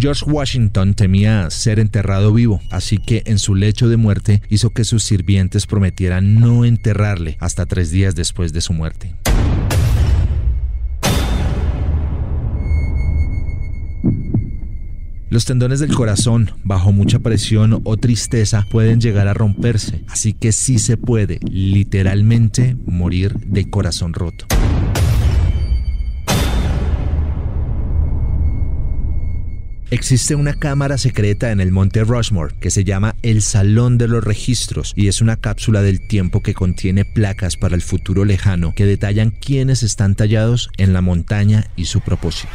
George Washington temía ser enterrado vivo, así que en su lecho de muerte hizo que sus sirvientes prometieran no enterrarle hasta tres días después de su muerte. Los tendones del corazón, bajo mucha presión o tristeza, pueden llegar a romperse, así que sí se puede, literalmente, morir de corazón roto. Existe una cámara secreta en el Monte Rushmore que se llama el Salón de los Registros y es una cápsula del tiempo que contiene placas para el futuro lejano que detallan quiénes están tallados en la montaña y su propósito.